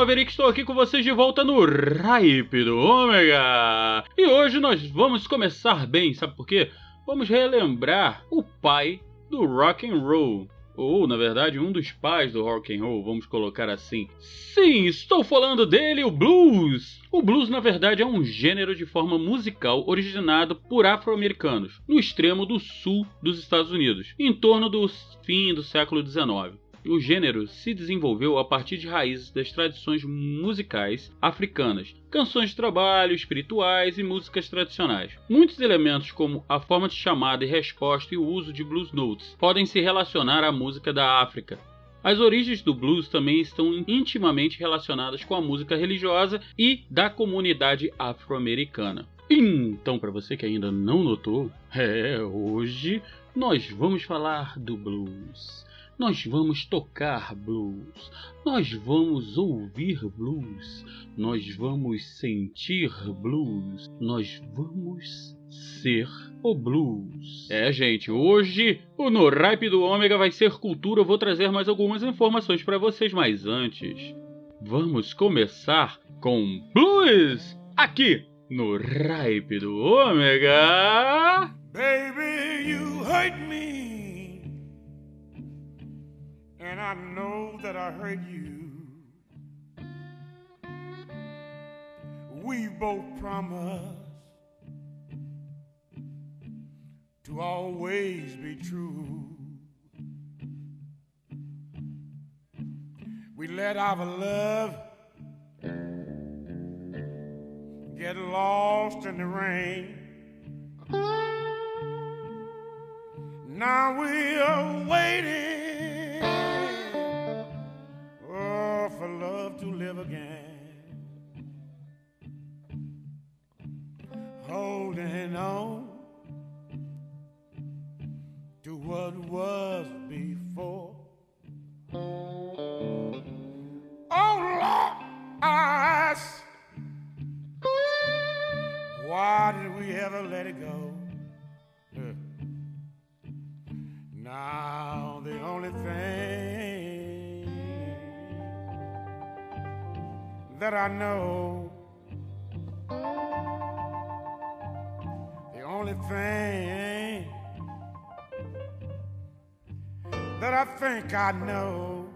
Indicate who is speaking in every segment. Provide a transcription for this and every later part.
Speaker 1: Maverick, estou aqui com vocês de volta no Hype do Ômega! E hoje nós vamos começar bem, sabe por quê? Vamos relembrar o pai do rock and roll. Ou, na verdade, um dos pais do rock and roll, vamos colocar assim. Sim, estou falando dele, o blues! O blues, na verdade, é um gênero de forma musical originado por afro-americanos, no extremo do sul dos Estados Unidos, em torno do fim do século XIX. O gênero se desenvolveu a partir de raízes das tradições musicais africanas, canções de trabalho, espirituais e músicas tradicionais. Muitos elementos, como a forma de chamada e resposta e o uso de blues notes, podem se relacionar à música da África. As origens do blues também estão intimamente relacionadas com a música religiosa e da comunidade afro-americana. Então, para você que ainda não notou, é hoje nós vamos falar do blues. Nós vamos tocar blues, nós vamos ouvir blues, nós vamos sentir blues, nós vamos ser o blues. É, gente, hoje o No Ripe do Ômega vai ser cultura. Eu vou trazer mais algumas informações para vocês, mas antes, vamos começar com blues aqui no Ripe do Ômega.
Speaker 2: Baby, you hurt me. And I know that I hurt you. We both promised to always be true. We let our love get lost in the rain. Now we are waiting for love to live again. Holding on to what was before. Oh Lord, I ask, why did we ever let it go? Now the only thing that I know, the only thing that I think I know,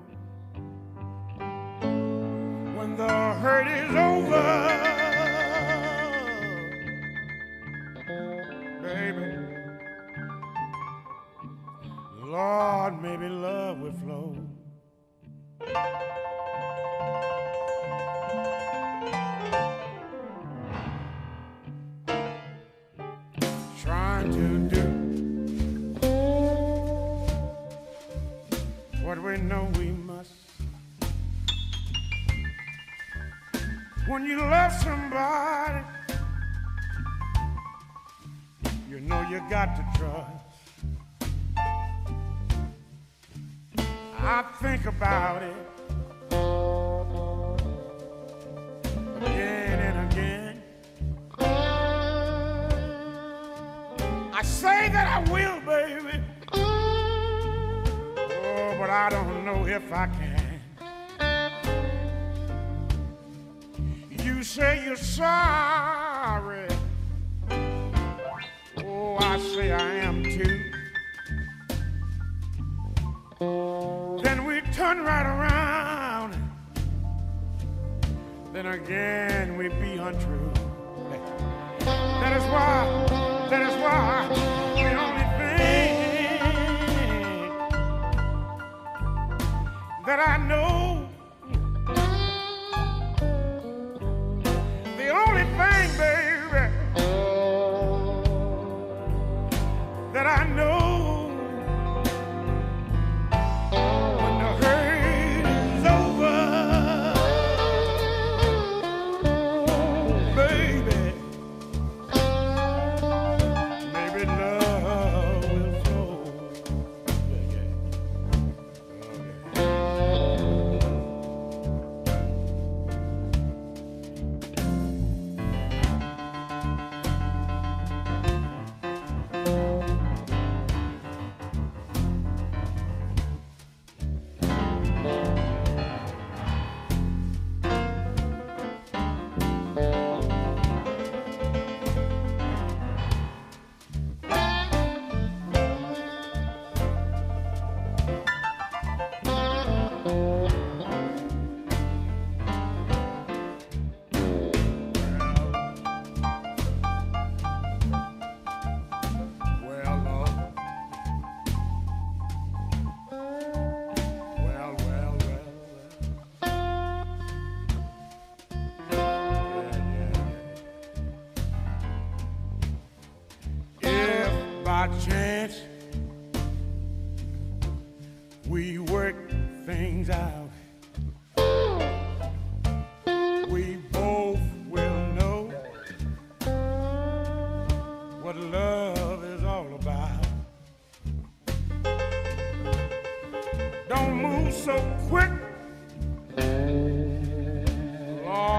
Speaker 2: when the hurt is over,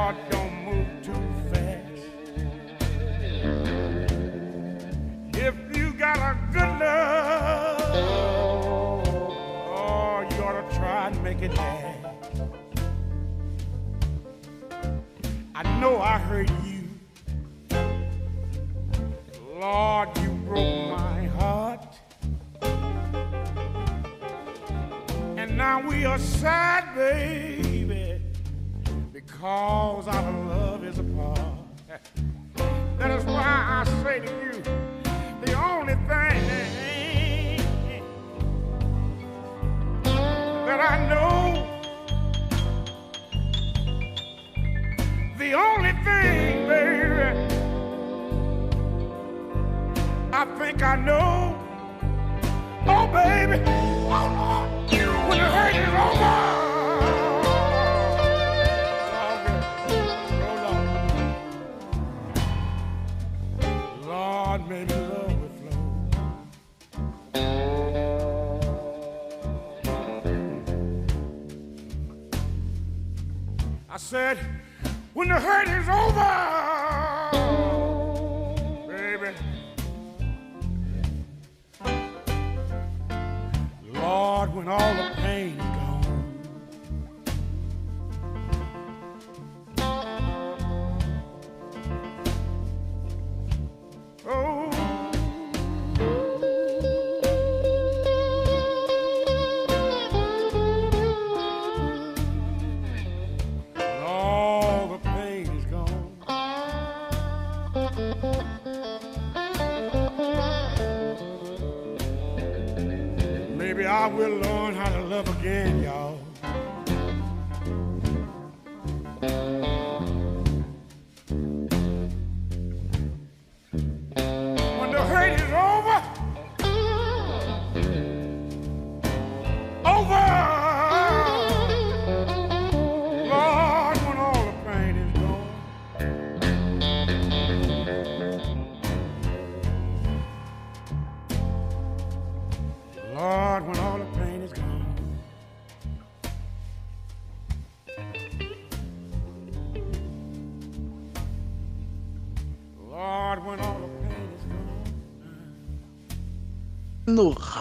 Speaker 2: Lord, don't move too fast. If you got a good love, oh, you ought to try and make it last. I know I hurt you. Lord, you broke my heart. And now we are sad, baby, because our love is apart. That is why I say to you, the only thing that I know, the only thing, baby, I think I know. Oh, baby, oh, when the hurt is over. Said, when the hurt is over, baby. Lord, when all the I will learn how to love again,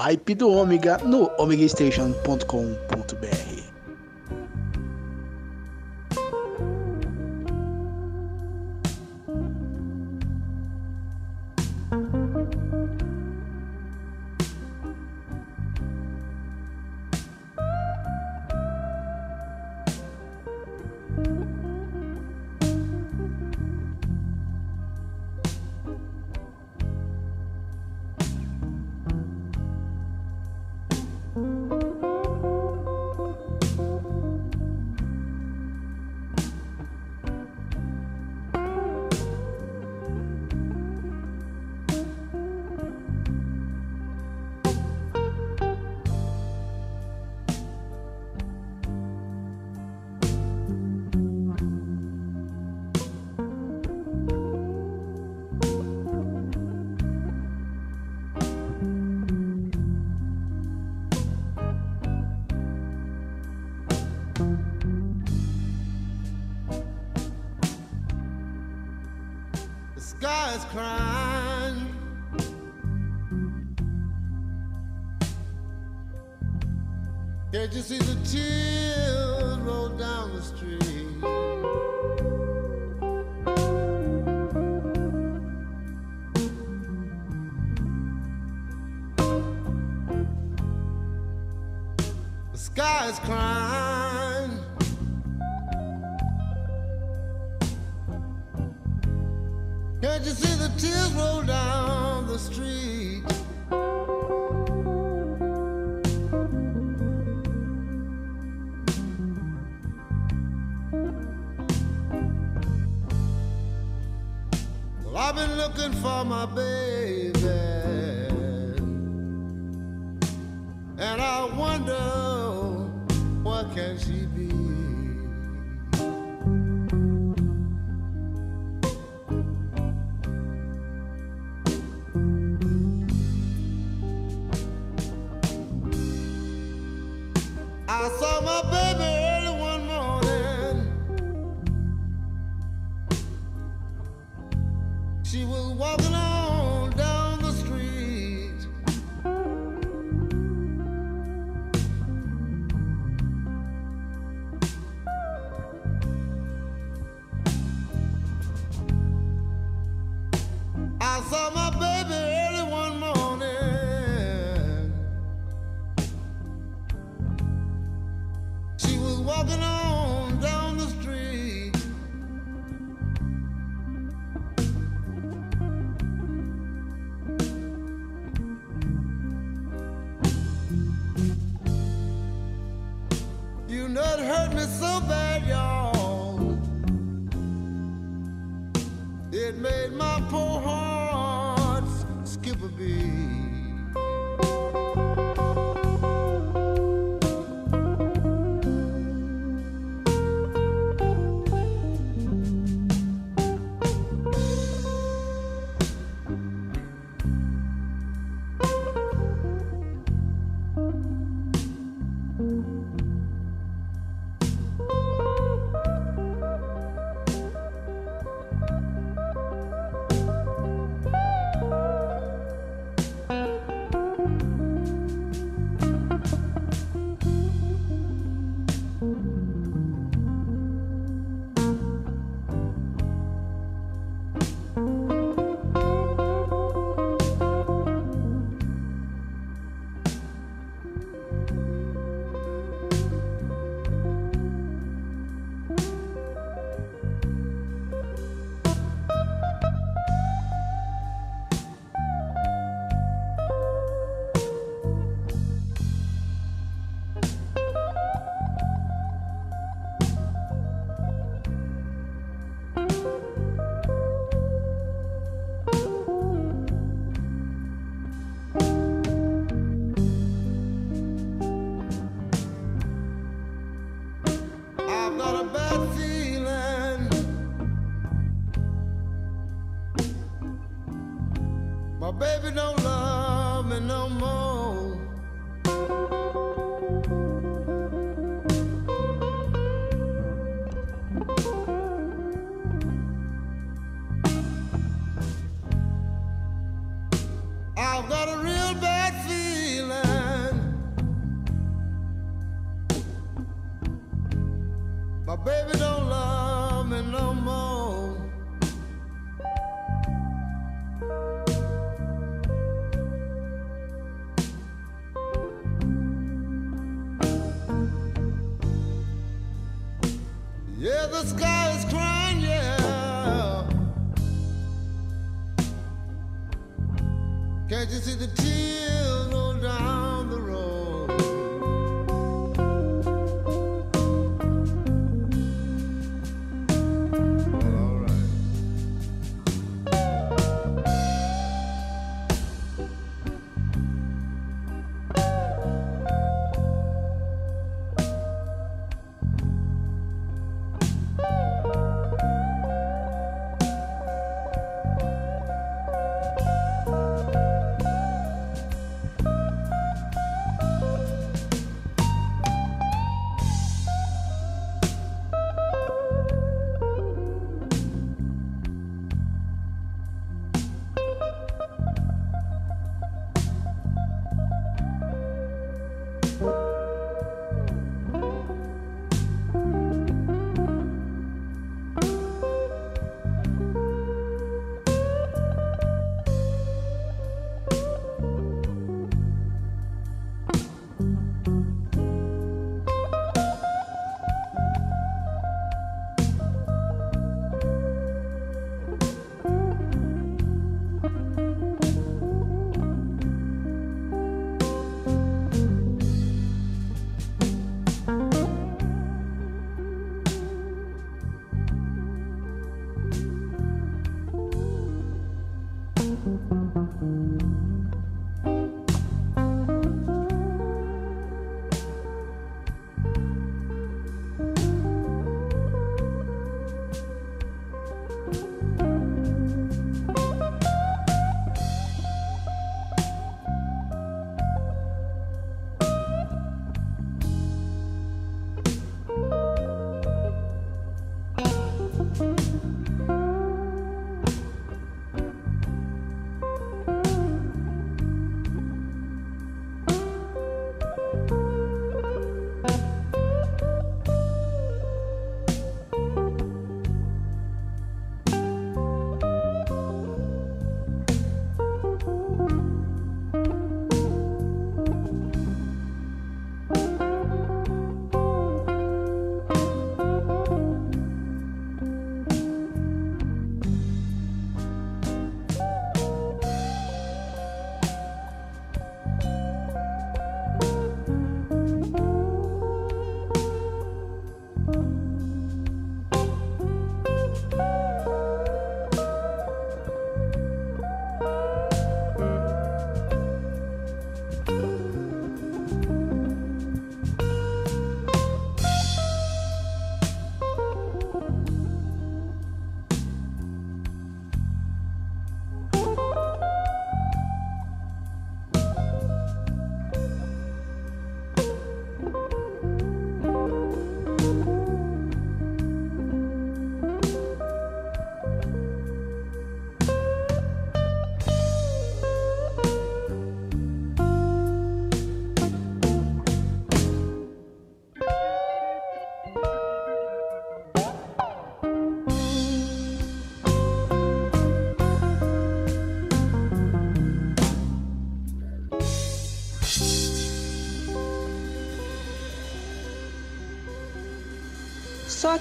Speaker 3: hype do Ômega no omegastation.com.br.
Speaker 4: is crying. You see the tears roll down the street? I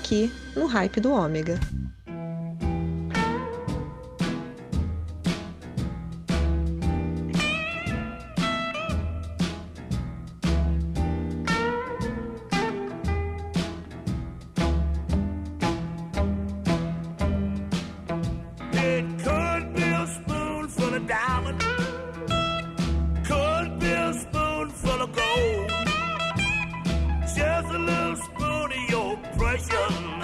Speaker 5: aqui no Hype do Ômega.
Speaker 6: Could be a spoonful of gold. Your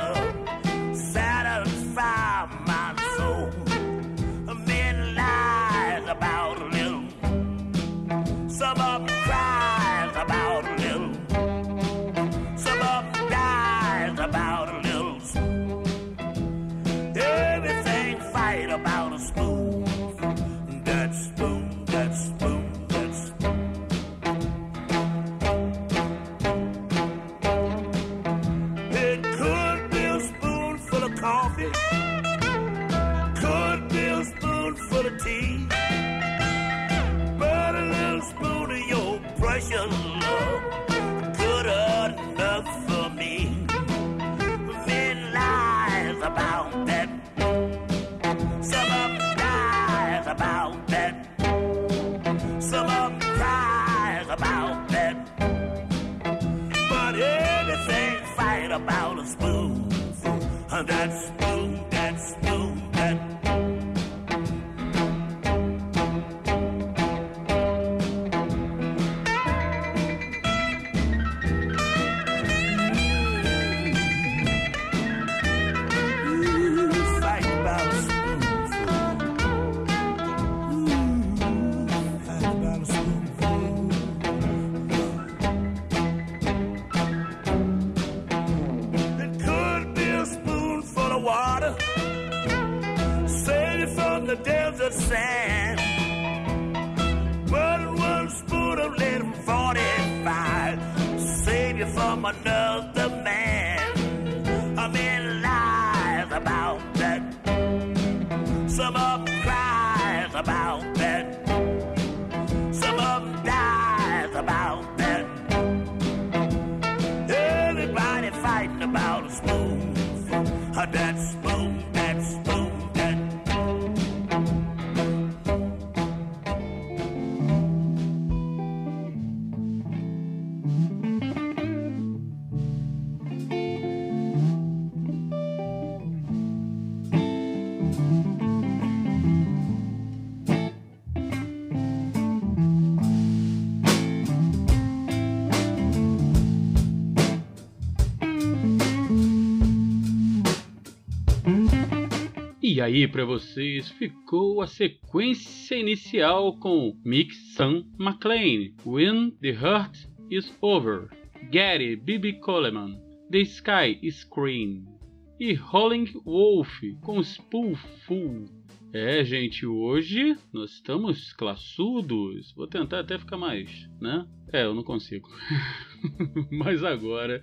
Speaker 6: from the sand.
Speaker 1: E aí, para vocês, ficou a sequência inicial com Mick Sam McLean, When the Heart is Over, Gary B.B. Coleman, The Sky Green e Rolling Wolf com Spoolful. É, gente, hoje nós estamos classudos. Vou tentar até ficar mais, né? É, eu não consigo. Mas agora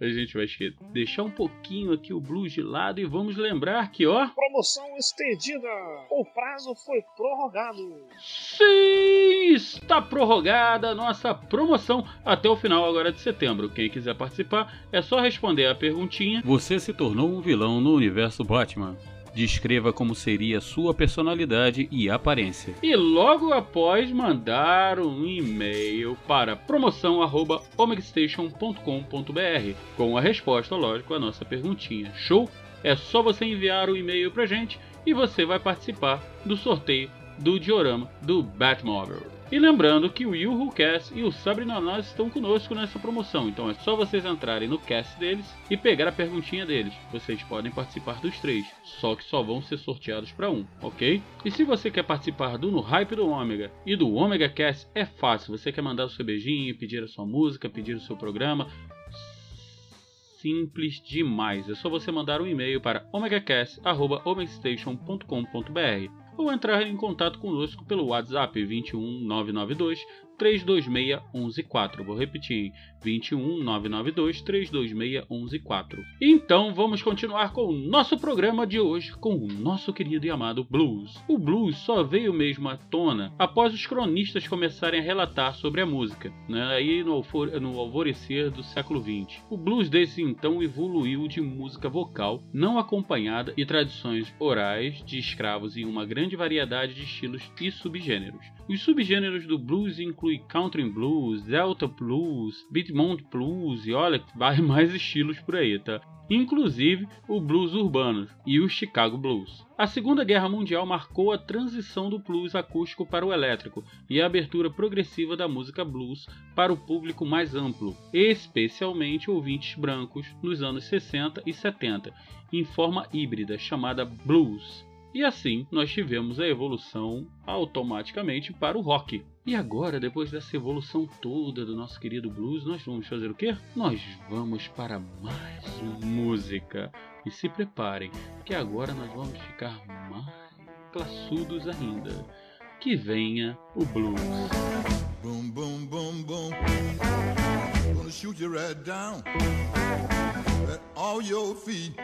Speaker 1: a gente vai deixar um pouquinho aqui o blues de lado e vamos lembrar que, ó.
Speaker 7: Promoção estendida. O prazo foi prorrogado.
Speaker 1: Sim, está prorrogada a nossa promoção até o final agora de setembro. Quem quiser participar é só responder a perguntinha. Você se tornou um vilão no universo Batman. Descreva como seria sua personalidade e aparência. E logo após mandar um e-mail para promoção@omegastation.com.br com a resposta, lógico, à nossa perguntinha. Show? É só você enviar o e-mail pra gente e você vai participar do sorteio do diorama do Batmobile. E lembrando que o Yuhu Cast e o Sabrina Nós estão conosco nessa promoção, então é só vocês entrarem no cast deles e pegar a perguntinha deles. Vocês podem participar dos três, só que só vão ser sorteados para um, ok? E se você quer participar do No Hype do Ômega e do Ômega Cast, é fácil. Você quer mandar o seu beijinho, pedir a sua música, pedir o seu programa, simples demais. É só você mandar um e-mail para omegacast.omegastation.com.br ou entrar em contato conosco pelo WhatsApp 21 992 326 114. Vou repetir, 21 992 326 114. Então vamos continuar com o nosso programa de hoje com o nosso querido e amado blues. O blues só veio mesmo à tona após os cronistas começarem a relatar sobre a música, né? aí no, no alvorecer do século XX. O blues desde então evoluiu de música vocal não acompanhada e tradições orais de escravos em uma grande variedade de estilos e subgêneros. Os subgêneros do blues incluem country blues, delta blues, beatmont blues e olha, vai mais estilos por aí, tá? Inclusive o blues urbano e o Chicago Blues. A Segunda Guerra Mundial marcou a transição do blues acústico para o elétrico e a abertura progressiva da música blues para o público mais amplo, especialmente ouvintes brancos nos anos 60 e 70, em forma híbrida chamada blues. E assim nós tivemos a evolução automaticamente para o rock. E agora, depois dessa evolução toda do nosso querido blues, nós vamos fazer o quê? Nós vamos para mais música. E se preparem, que agora nós vamos ficar mais classudos ainda. Que venha o blues.
Speaker 8: Boom, boom, boom, boom. Gonna shoot you right down at all your feet.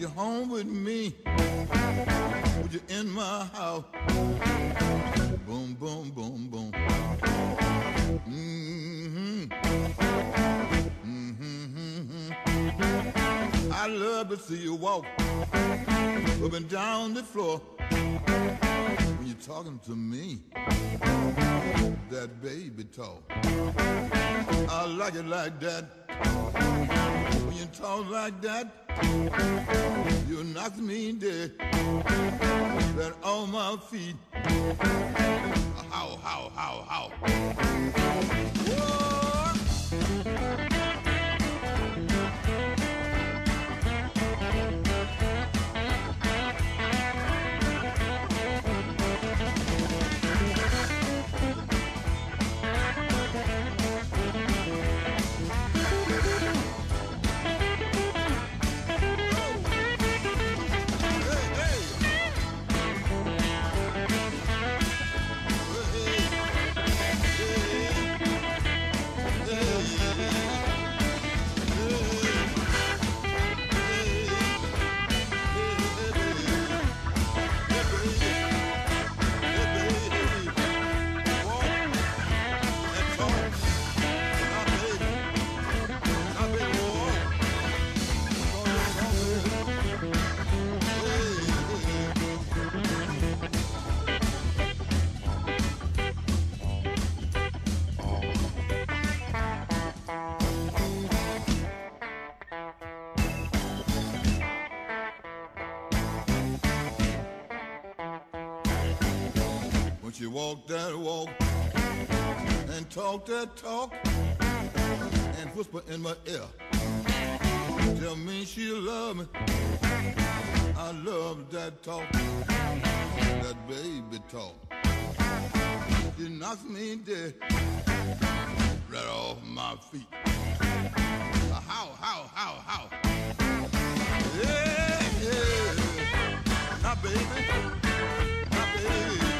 Speaker 8: You home with me. Put you in my house. Boom, boom, boom, boom. Mm-hmm. Mm-hmm. I love to see you walk up and down the floor when you're talking to me. That baby talk. I like it like that. When you talk like that, you knock me dead. That on my feet. How, how, how, how. Whoa. Talk that talk and whisper in my ear. Tell me she love me. I love that talk, that baby talk. She knocks me dead right off my feet. How, how, how, how? Yeah, yeah. Now, baby. Now, baby.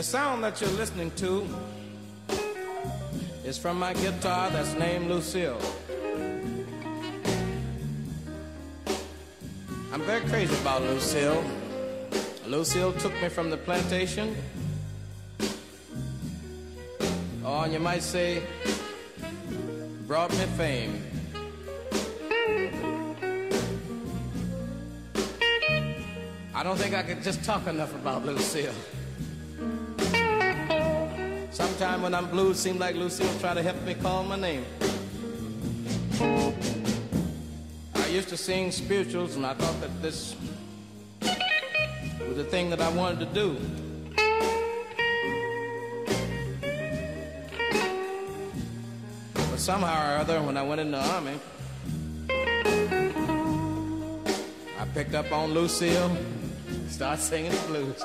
Speaker 9: The sound that you're listening to is from my guitar that's named Lucille. I'm very crazy about Lucille. Lucille took me from the plantation. Oh, and you might say, brought me fame. I don't think I could just talk enough about Lucille. Sometime when I'm blue, seemed like Lucille trying to help me call my name. I used to sing spirituals, and I thought that this was the thing that I wanted to do. But somehow or other, when I went in the army, I picked up on Lucille, started singing the blues.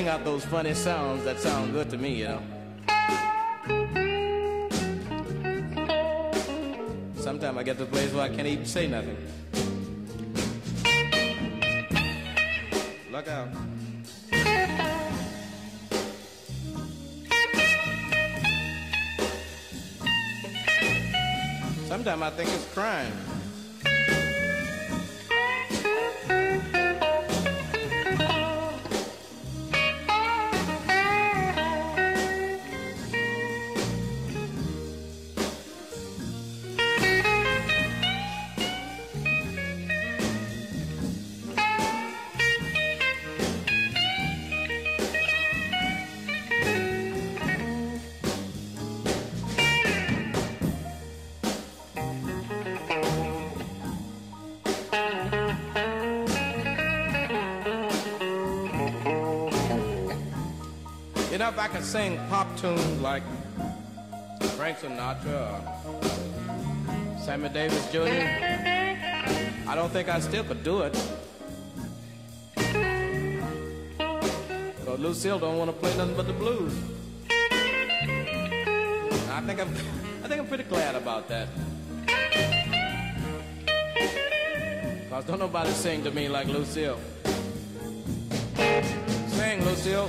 Speaker 9: bring out those funny sounds that sound good to me, you know. Sometimes I get to a place where I can't even say nothing. Look out. Sometimes I think it's crime. If I could sing pop tunes like Frank Sinatra or Sammy Davis Jr., I don't think I still could do it. because Lucille don't want to play nothing but the blues. I think I'm, I think I'm pretty glad about that. Cause don't nobody sing to me like Lucille. Sing, Lucille.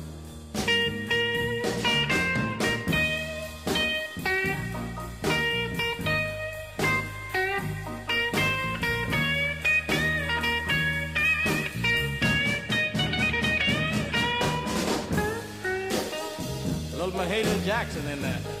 Speaker 9: Mahalia Jackson in there.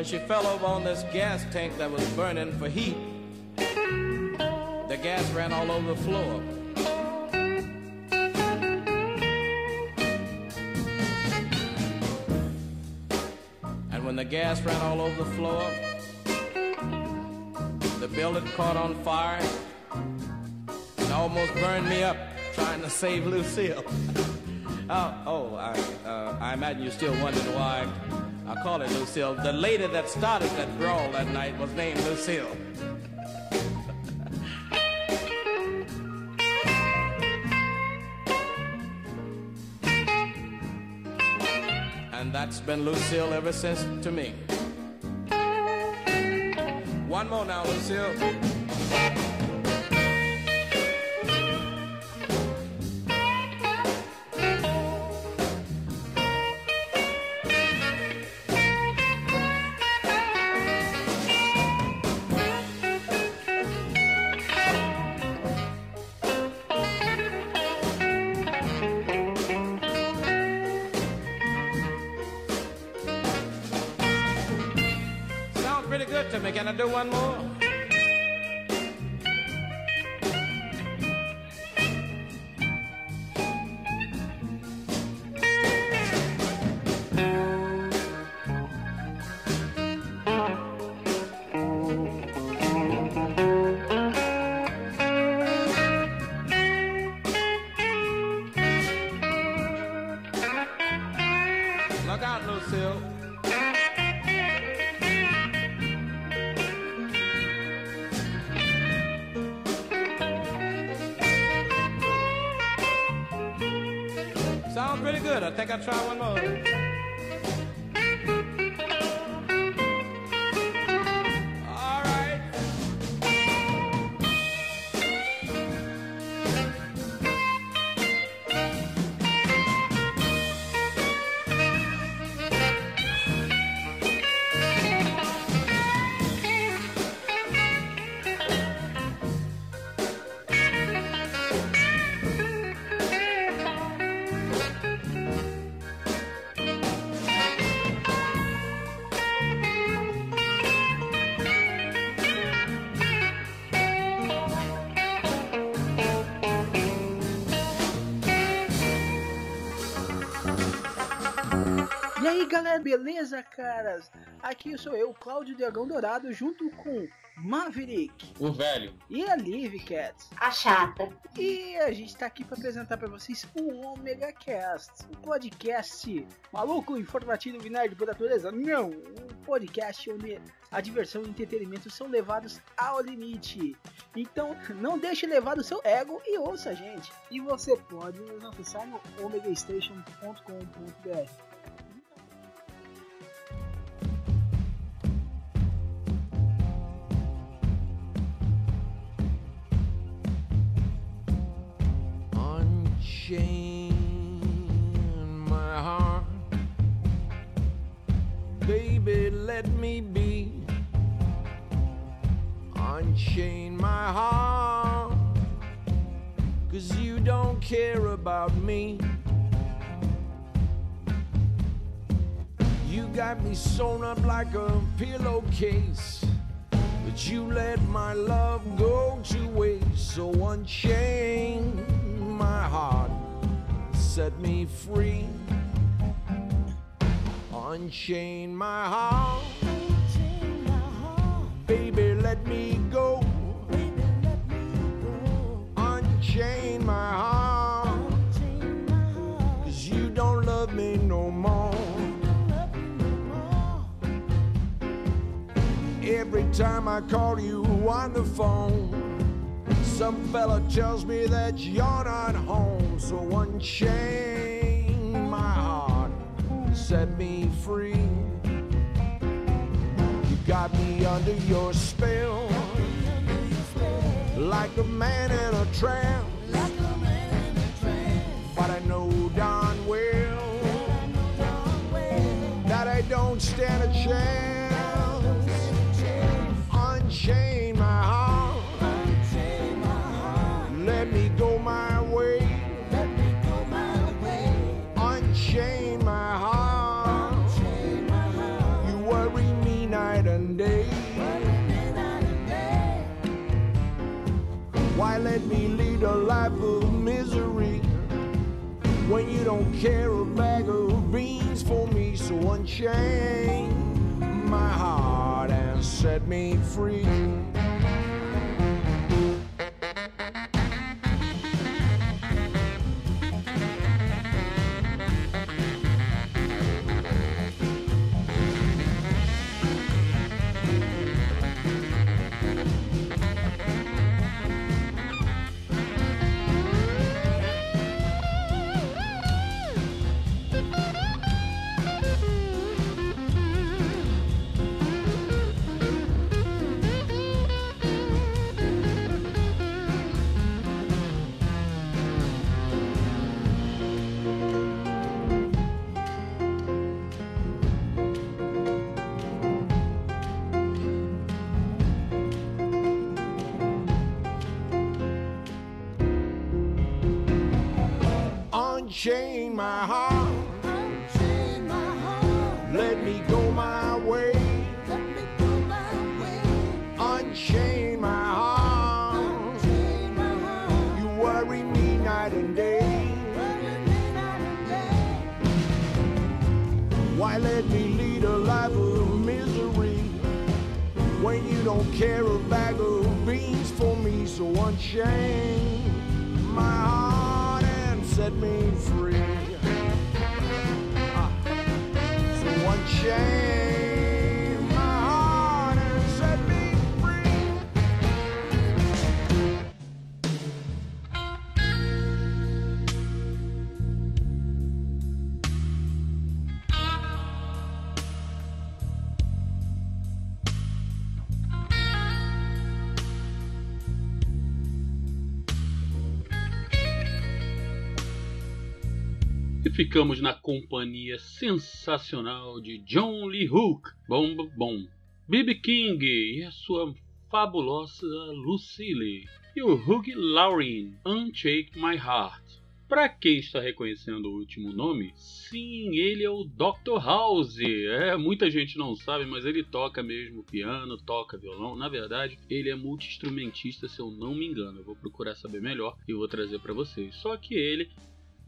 Speaker 9: when she fell over on this gas tank that was burning for heat, the gas ran all over the floor. And when the gas ran all over the floor, the building caught on fire and almost burned me up trying to save Lucille. oh, oh I, uh, I imagine you're still wondering why I call it Lucille. The lady that started that brawl that night was named Lucille. and that's been Lucille ever since to me. One more now, Lucille. One more? I try one more.
Speaker 10: Caras? Aqui sou eu, Cláudio Dragão Dourado, junto com Maverick
Speaker 1: O velho.
Speaker 10: e a Liv Cats.
Speaker 11: A chata.
Speaker 10: E a gente tá aqui pra apresentar pra vocês o Omega Cast, um podcast maluco, informativo e nerd por natureza. Não, um podcast onde a diversão e o entretenimento são levados ao limite. Então, não deixe levar o seu ego e ouça a gente. E você pode nos acessar no omegastation.com.br.
Speaker 12: sewn up like a pillowcase. But you let my love go to waste. So unchain my heart, set me free. Unchain my heart, baby, let me go. Time I call you on the phone, some fella tells me that you're not home. So unchain my heart, set me free. You got me under your spell, like a man in a trance. But I know darn well that I don't stand a chance. Let me lead a life of misery when you don't care a bag of beans for me? So unchain my heart and set me free. Let me lead a life of misery when you don't care a bag of beans for me? So unchain my heart and set me free. Ah. So unchain
Speaker 1: ficamos na companhia sensacional de John Lee Hook, bom bom, B.B. King e a sua fabulosa Lucille, e o Hugh Laurie, Unshake My Heart. Para quem está reconhecendo o último nome, sim, ele é o Dr. House. É, muita gente não sabe, mas ele toca mesmo piano, toca violão. Na verdade, ele é multi-instrumentista, se eu não me engano. Eu vou procurar saber melhor e vou trazer para vocês. Só que ele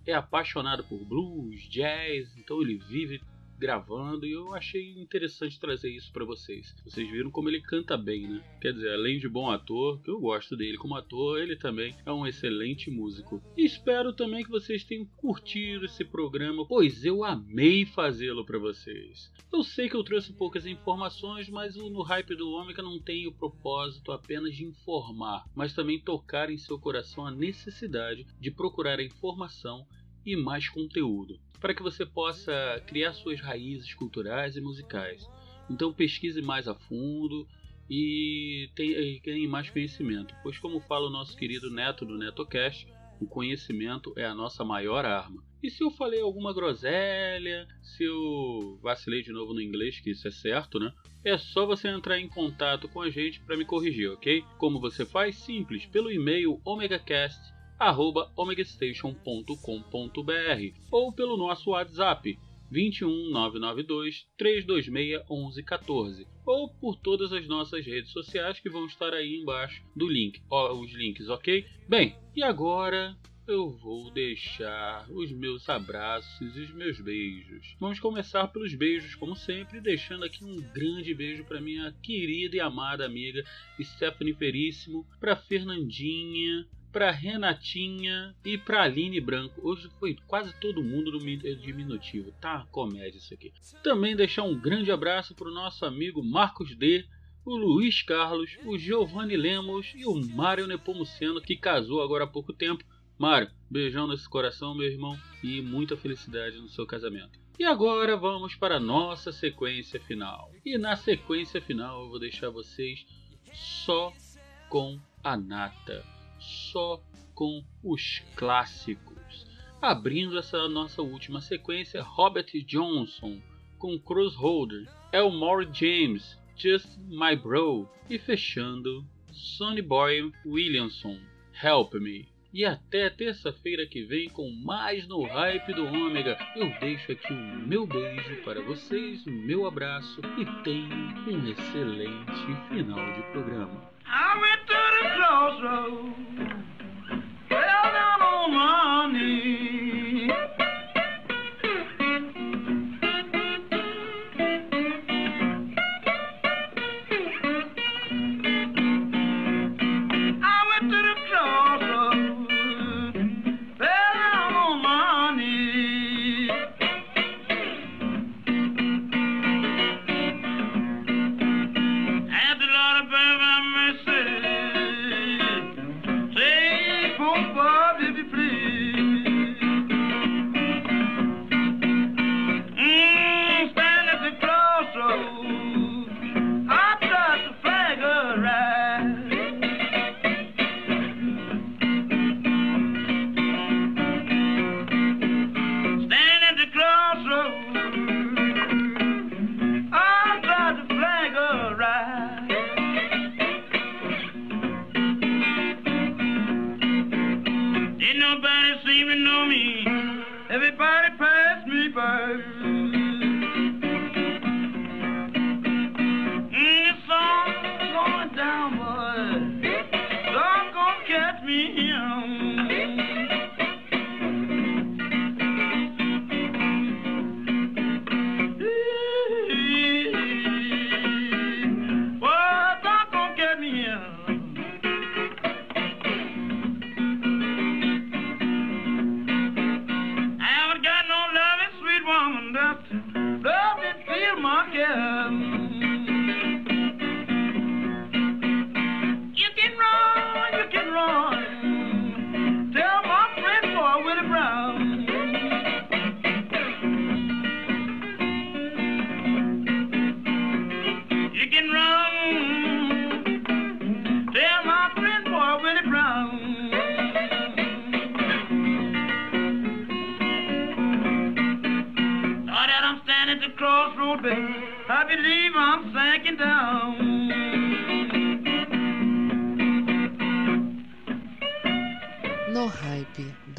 Speaker 1: é apaixonado por blues, jazz, então ele vive gravando e eu achei interessante trazer isso para vocês. Vocês viram como ele canta bem, né? Quer dizer, além de bom ator, que eu gosto dele como ator, ele também é um excelente músico. E espero também que vocês tenham curtido esse programa, pois eu amei fazê-lo para vocês. Eu sei que eu trouxe poucas informações, mas no Hype do Ômega não tem o propósito apenas de informar, mas também tocar em seu coração a necessidade de procurar a informação e mais conteúdo para que você possa criar suas raízes culturais e musicais. Então pesquise mais a fundo e tenha mais conhecimento, pois como fala o nosso querido Neto do NetoCast, o conhecimento é a nossa maior arma. E se eu falei alguma groselha, se eu vacilei de novo no inglês, que isso é certo, né? É só você entrar em contato com a gente para me corrigir, ok? Como você faz? Simples, pelo e-mail omegacast omegastation.com.br ou pelo nosso WhatsApp 21 992 326 1114 ou por todas as nossas redes sociais que vão estar aí embaixo do link, ó, os links, ok? Bem, e agora eu vou deixar os meus abraços e os meus beijos. Vamos começar pelos beijos, como sempre, deixando aqui um grande beijo para minha querida e amada amiga Stephanie Feríssimo, para Fernandinha, para Renatinha e para Aline Branco. Hoje foi quase todo mundo no diminutivo, tá? Comédia isso aqui. Também deixar um grande abraço para o nosso amigo Marcos D, o Luiz Carlos, o Giovanni Lemos e o Mário Nepomuceno, que casou agora há pouco tempo. Mário, beijão nesse coração, meu irmão, e muita felicidade no seu casamento. E agora vamos para a nossa sequência final. E na sequência final eu vou deixar vocês só com a nata só com os clássicos. Abrindo essa nossa última sequência, Robert Johnson com Crossholder, Elmore James, Just My Bro e fechando Sonny Boy Williamson, Help Me. E até terça-feira que vem com mais no Hype do Ômega. Eu deixo aqui o meu beijo para vocês, o meu abraço e tenham um excelente final de programa.
Speaker 11: Crossroads, walking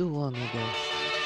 Speaker 11: do
Speaker 13: ago.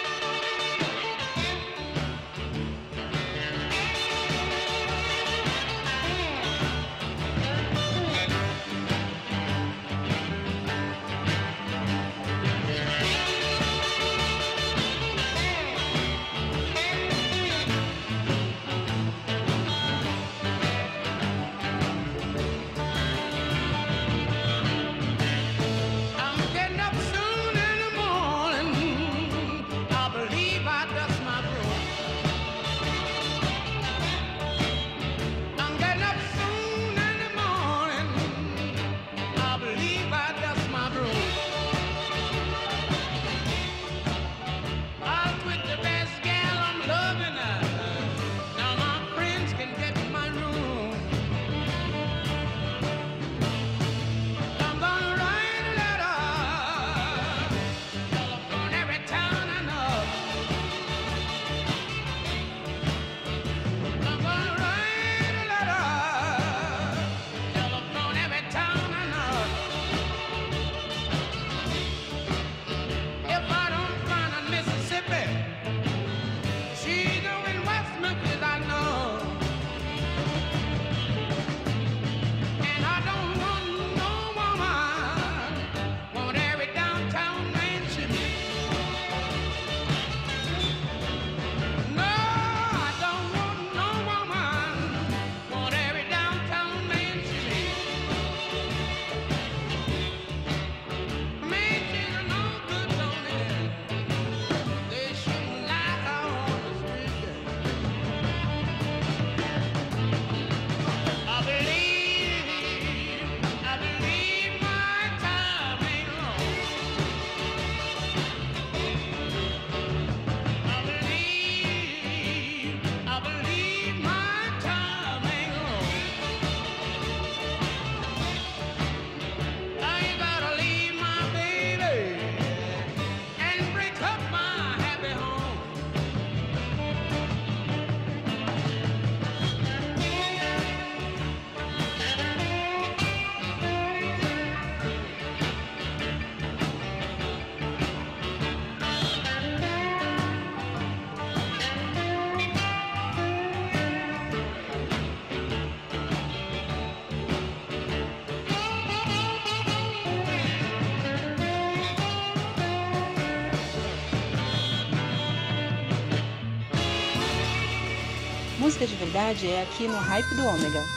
Speaker 14: música de verdade é aqui no Hype do Ômega.